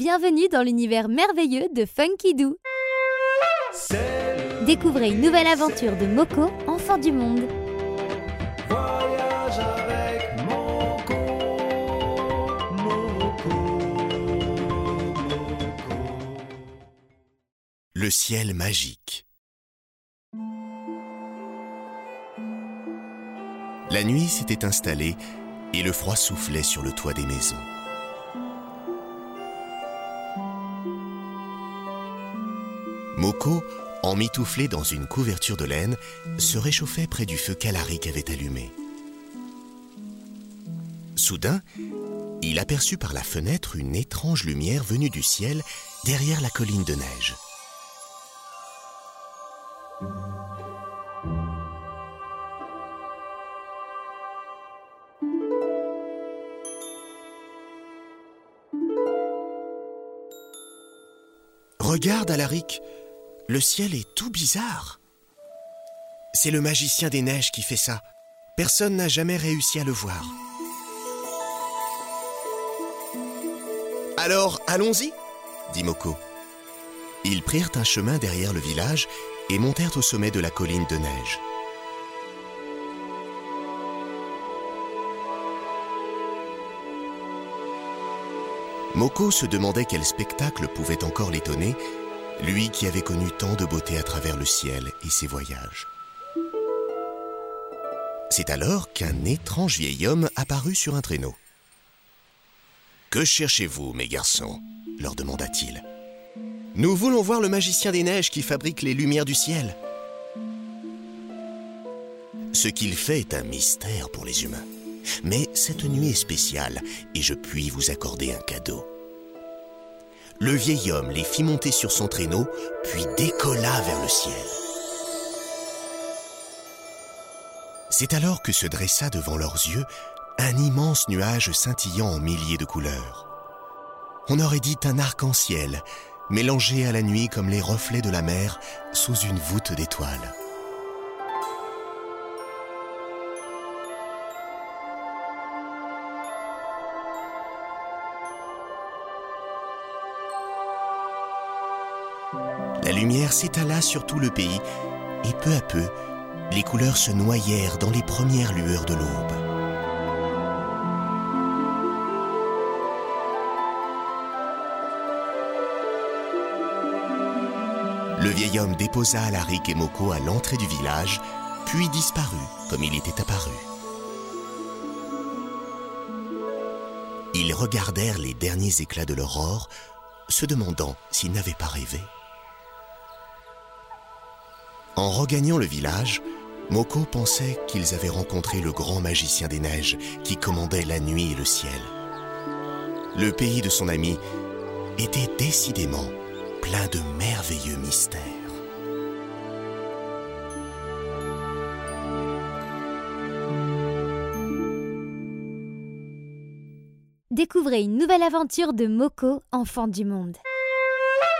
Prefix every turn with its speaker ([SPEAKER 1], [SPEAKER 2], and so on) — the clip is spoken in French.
[SPEAKER 1] Bienvenue dans l'univers merveilleux de Funky Doo. Découvrez une nouvelle aventure de Moko, enfant du monde.
[SPEAKER 2] Voyage avec Moko, Moko, Moko.
[SPEAKER 3] Le ciel magique. La nuit s'était installée et le froid soufflait sur le toit des maisons. Moko, emmitouflé dans une couverture de laine, se réchauffait près du feu qu'Alaric avait allumé. Soudain, il aperçut par la fenêtre une étrange lumière venue du ciel derrière la colline de neige. Regarde, Alaric, le ciel est tout bizarre. C'est le magicien des neiges qui fait ça. Personne n'a jamais réussi à le voir. Alors, allons-y, dit Moko. Ils prirent un chemin derrière le village et montèrent au sommet de la colline de neige. Moko se demandait quel spectacle pouvait encore l'étonner, lui qui avait connu tant de beauté à travers le ciel et ses voyages. C'est alors qu'un étrange vieil homme apparut sur un traîneau. Que cherchez-vous, mes garçons? leur demanda-t-il. Nous voulons voir le magicien des neiges qui fabrique les lumières du ciel. Ce qu'il fait est un mystère pour les humains. Mais cette nuit est spéciale et je puis vous accorder un cadeau. Le vieil homme les fit monter sur son traîneau, puis décolla vers le ciel. C'est alors que se dressa devant leurs yeux un immense nuage scintillant en milliers de couleurs. On aurait dit un arc-en-ciel, mélangé à la nuit comme les reflets de la mer sous une voûte d'étoiles. La lumière s'étala sur tout le pays et peu à peu, les couleurs se noyèrent dans les premières lueurs de l'aube. Le vieil homme déposa Alaric et Moko à l'entrée du village, puis disparut comme il était apparu. Ils regardèrent les derniers éclats de l'aurore, se demandant s'ils n'avaient pas rêvé. En regagnant le village, Moko pensait qu'ils avaient rencontré le grand magicien des neiges qui commandait la nuit et le ciel. Le pays de son ami était décidément plein de merveilleux mystères.
[SPEAKER 1] Découvrez une nouvelle aventure de Moko, enfant du monde.